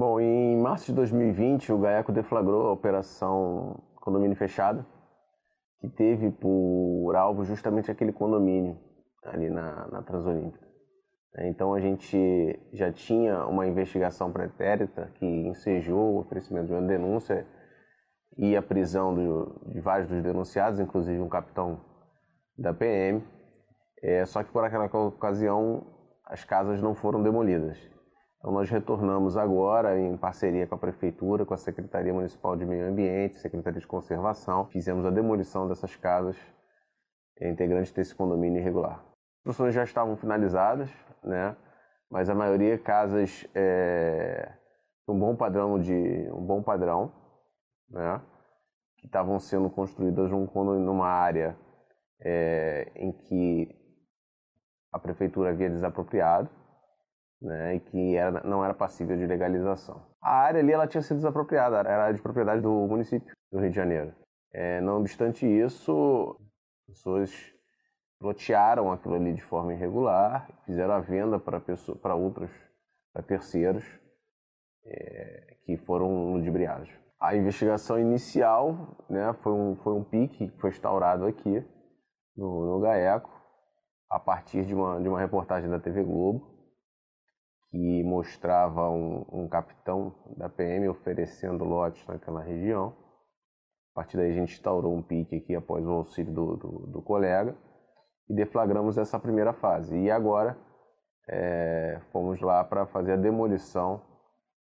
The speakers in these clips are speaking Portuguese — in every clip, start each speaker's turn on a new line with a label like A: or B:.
A: Bom, em março de 2020, o GAECO deflagrou a operação Condomínio Fechado, que teve por alvo justamente aquele condomínio ali na, na Transolímpica. Então a gente já tinha uma investigação pretérita que ensejou o oferecimento de uma denúncia e a prisão do, de vários dos denunciados, inclusive um capitão da PM. É, só que por aquela ocasião as casas não foram demolidas. Então nós retornamos agora em parceria com a prefeitura, com a Secretaria Municipal de Meio Ambiente, Secretaria de Conservação, fizemos a demolição dessas casas integrantes desse condomínio irregular. As construções já estavam finalizadas, né? Mas a maioria casas é, um bom padrão de um bom padrão, né? Que estavam sendo construídas num, numa área é, em que a prefeitura havia desapropriado né, e que era, não era passível de legalização. A área ali ela tinha sido desapropriada, era de propriedade do município do Rio de Janeiro. É, não obstante isso, pessoas lotearam aquilo ali de forma irregular, fizeram a venda para outros, para terceiros é, que foram ludibriados. A investigação inicial né, foi, um, foi um pique que foi instaurado aqui no, no GAECO, a partir de uma, de uma reportagem da TV Globo, que mostrava um, um capitão da PM oferecendo lotes naquela região. A partir daí a gente instaurou um pique aqui após o auxílio do, do, do colega e deflagramos essa primeira fase. E agora é, fomos lá para fazer a demolição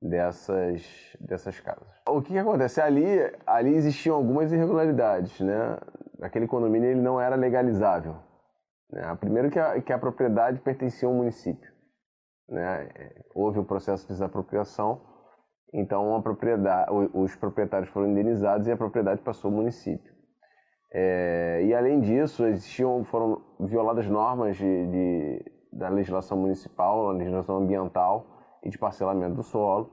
A: dessas, dessas casas. O que, que, acontece? Ali, ali existiam algumas irregularidades. Né? Aquele condomínio ele não era legalizável. Né? Primeiro que a, que a propriedade pertencia ao município né, houve o um processo de desapropriação, então os proprietários foram indenizados e a propriedade passou ao município. É, e além disso, existiam, foram violadas normas de, de, da legislação municipal, legislação ambiental e de parcelamento do solo,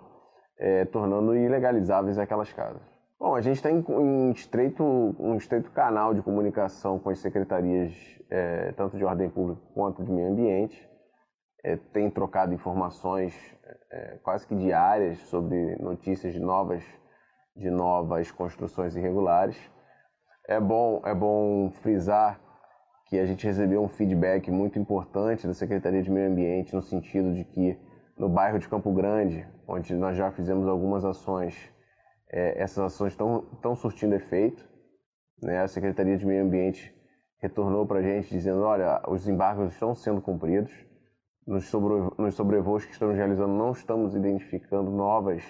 A: é, tornando ilegalizáveis aquelas casas. Bom, a gente está em, estreito, um estreito canal de comunicação com as secretarias, é, tanto de ordem pública quanto de meio ambiente é, tem trocado informações é, quase que diárias sobre notícias de novas, de novas construções irregulares. É bom, é bom frisar que a gente recebeu um feedback muito importante da Secretaria de Meio Ambiente no sentido de que no bairro de Campo Grande, onde nós já fizemos algumas ações, é, essas ações estão surtindo efeito. Né? A Secretaria de Meio Ambiente retornou para a gente dizendo, olha, os embargos estão sendo cumpridos nos, sobre, nos sobrevoos que estamos realizando, não estamos identificando novas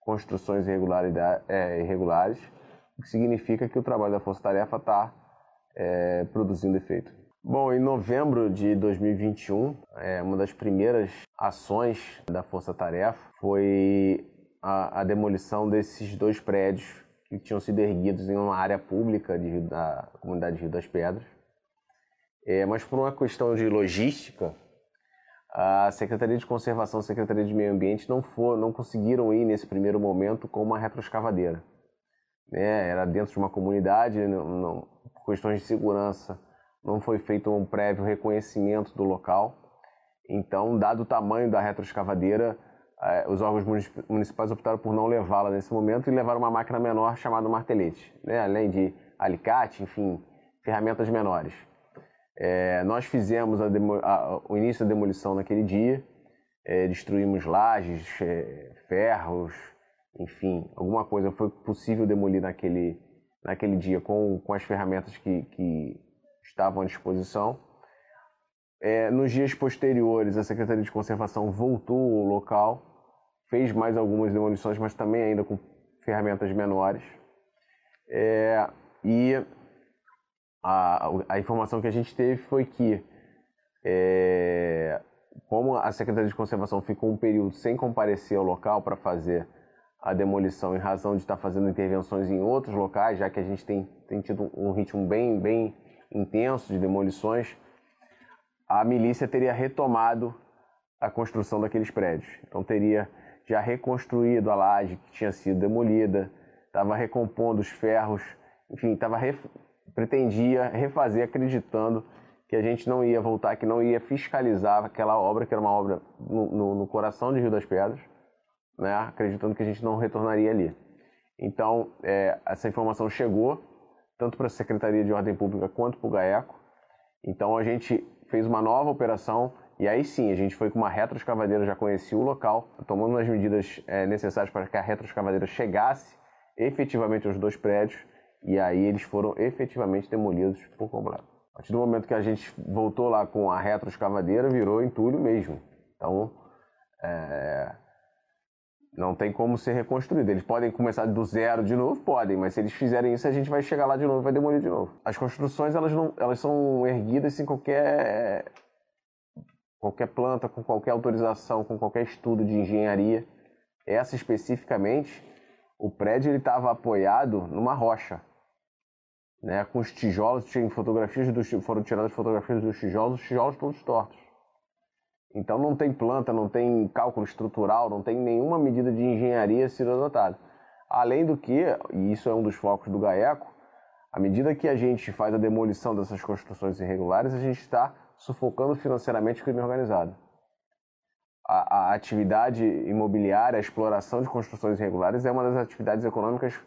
A: construções é, irregulares, o que significa que o trabalho da Força Tarefa está é, produzindo efeito. Bom, em novembro de 2021, é, uma das primeiras ações da Força Tarefa foi a, a, demolição desses dois prédios que tinham sido erguidos em uma área pública de, da comunidade de Rio das Pedras. É, mas por uma questão de logística, a Secretaria de Conservação e a Secretaria de Meio Ambiente não, for, não conseguiram ir nesse primeiro momento com uma retroescavadeira. Né? Era dentro de uma comunidade, não, não, por questões de segurança, não foi feito um prévio reconhecimento do local. Então, dado o tamanho da retroescavadeira, eh, os órgãos municipais optaram por não levá-la nesse momento e levar uma máquina menor chamada martelete, né? além de alicate, enfim, ferramentas menores. É, nós fizemos a a, o início da demolição naquele dia, é, destruímos lajes, é, ferros, enfim, alguma coisa foi possível demolir naquele, naquele dia com, com as ferramentas que, que estavam à disposição. É, nos dias posteriores, a Secretaria de Conservação voltou ao local, fez mais algumas demolições, mas também ainda com ferramentas menores. É, e a, a informação que a gente teve foi que, é, como a Secretaria de Conservação ficou um período sem comparecer ao local para fazer a demolição em razão de estar fazendo intervenções em outros locais, já que a gente tem, tem tido um ritmo bem, bem intenso de demolições, a milícia teria retomado a construção daqueles prédios. Então teria já reconstruído a laje que tinha sido demolida, estava recompondo os ferros, enfim, estava pretendia refazer acreditando que a gente não ia voltar, que não ia fiscalizar aquela obra, que era uma obra no, no, no coração de Rio das Pedras, né, acreditando que a gente não retornaria ali. Então, é, essa informação chegou tanto para a Secretaria de Ordem Pública quanto para o GAECO. Então, a gente fez uma nova operação e aí sim, a gente foi com uma retroescavadeira, já conhecia o local, tomando as medidas é, necessárias para que a retroescavadeira chegasse efetivamente aos dois prédios e aí eles foram efetivamente demolidos por completo. A partir do momento que a gente voltou lá com a retroescavadeira, virou entulho mesmo. Então, é, não tem como ser reconstruído. Eles podem começar do zero de novo? Podem, mas se eles fizerem isso, a gente vai chegar lá de novo e vai demolir de novo. As construções, elas, não, elas são erguidas sem qualquer, qualquer planta, com qualquer autorização, com qualquer estudo de engenharia. Essa especificamente, o prédio estava apoiado numa rocha. Né, com os tijolos, tinha fotografias dos, foram tiradas fotografias dos tijolos, os tijolos todos tortos. Então não tem planta, não tem cálculo estrutural, não tem nenhuma medida de engenharia sendo adotada. Além do que, e isso é um dos focos do GAECO, à medida que a gente faz a demolição dessas construções irregulares, a gente está sufocando financeiramente o crime organizado. A, a, atividade imobiliária, a exploração de construções irregulares é uma das atividades econômicas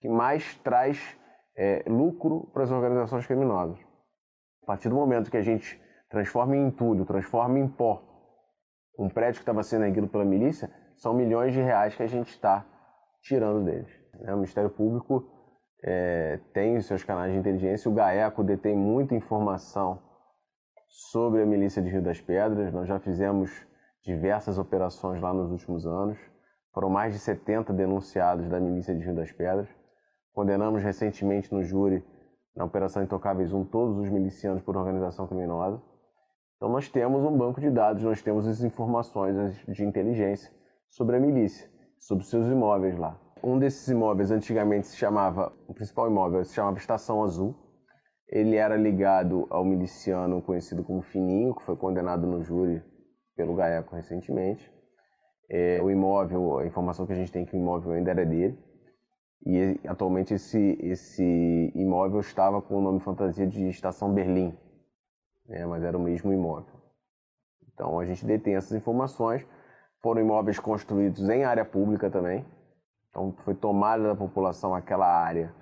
A: que mais traz é, lucro para as organizações criminosas. A partir do momento que a gente transforma em entulho, transforma em pó um prédio que estava sendo erguido pela milícia, são milhões de reais que a gente está tirando deles. Né? O Ministério Público é, tem os seus canais de inteligência, o GAECO detém muita informação sobre a milícia de Rio das Pedras, nós já fizemos diversas operações lá nos últimos anos, foram mais de 70 denunciados da milícia de Rio das Pedras, condenamos recentemente no júri, na Operação Intocáveis 1, todos os milicianos por organização criminosa, então nós temos um banco de dados, nós temos as informações de inteligência sobre a milícia, sobre seus imóveis lá. Um desses imóveis antigamente se chamava, o principal imóvel se chamava Estação Azul. Ele era ligado ao miliciano conhecido como Fininho, que foi condenado no júri pelo GAECO recentemente. É, o imóvel, a informação que a gente tem é que o imóvel ainda era dele. E atualmente esse, esse imóvel estava com o nome fantasia de Estação Berlim, né, mas era o mesmo imóvel. Então a gente detém essas informações. Foram imóveis construídos em área pública também. Então foi tomada da população aquela área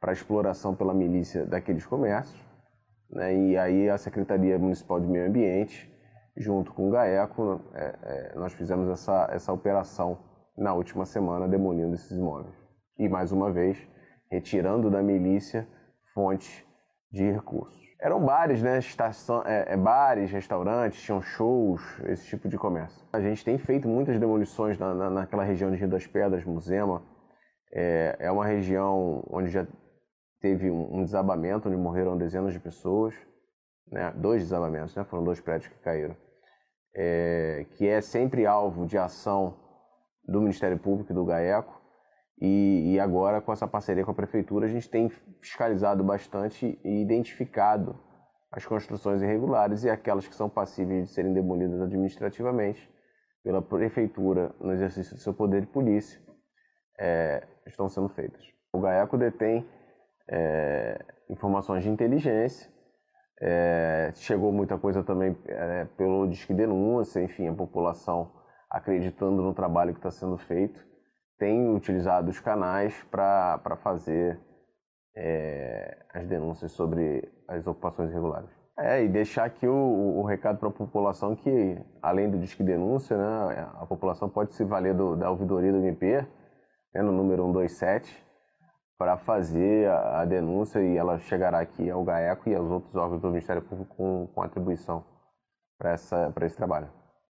A: para exploração pela milícia daqueles comércios. Né, e aí a Secretaria Municipal de Meio Ambiente, junto com o GAECO, é, é, nós fizemos essa, essa operação na última semana, demolindo esses imóveis. E mais uma vez, retirando da milícia fontes de recursos. Eram bares, né? Estação, é, é, bares, restaurantes, tinham shows, esse tipo de comércio. A gente tem feito muitas demolições na, na, naquela região de Rio das Pedras, Musema. É, é uma região onde já teve um, um, desabamento, onde morreram dezenas de pessoas. Né? Dois desabamentos, né? Foram dois prédios que caíram. É, que é sempre alvo de ação do Ministério Público e do GAECO. E, e, agora, com essa parceria com a prefeitura, a gente tem fiscalizado bastante e identificado as construções irregulares e aquelas que são passíveis de serem demolidas administrativamente pela prefeitura no exercício do seu poder de polícia, é, estão sendo feitas. O GAECO detém é, informações de inteligência, é, chegou muita coisa também é, pelo Disque Denúncia, enfim, a população acreditando no trabalho que está sendo feito tem utilizado os canais para fazer é, as denúncias sobre as ocupações irregulares. É, e deixar aqui o, o recado para a população que, além do Disque Denúncia, né, a população pode se valer do, da ouvidoria do MP, né, no número 127, para fazer a, a, denúncia e ela chegará aqui ao GAECO e aos outros órgãos do Ministério Público com, com atribuição para esse trabalho.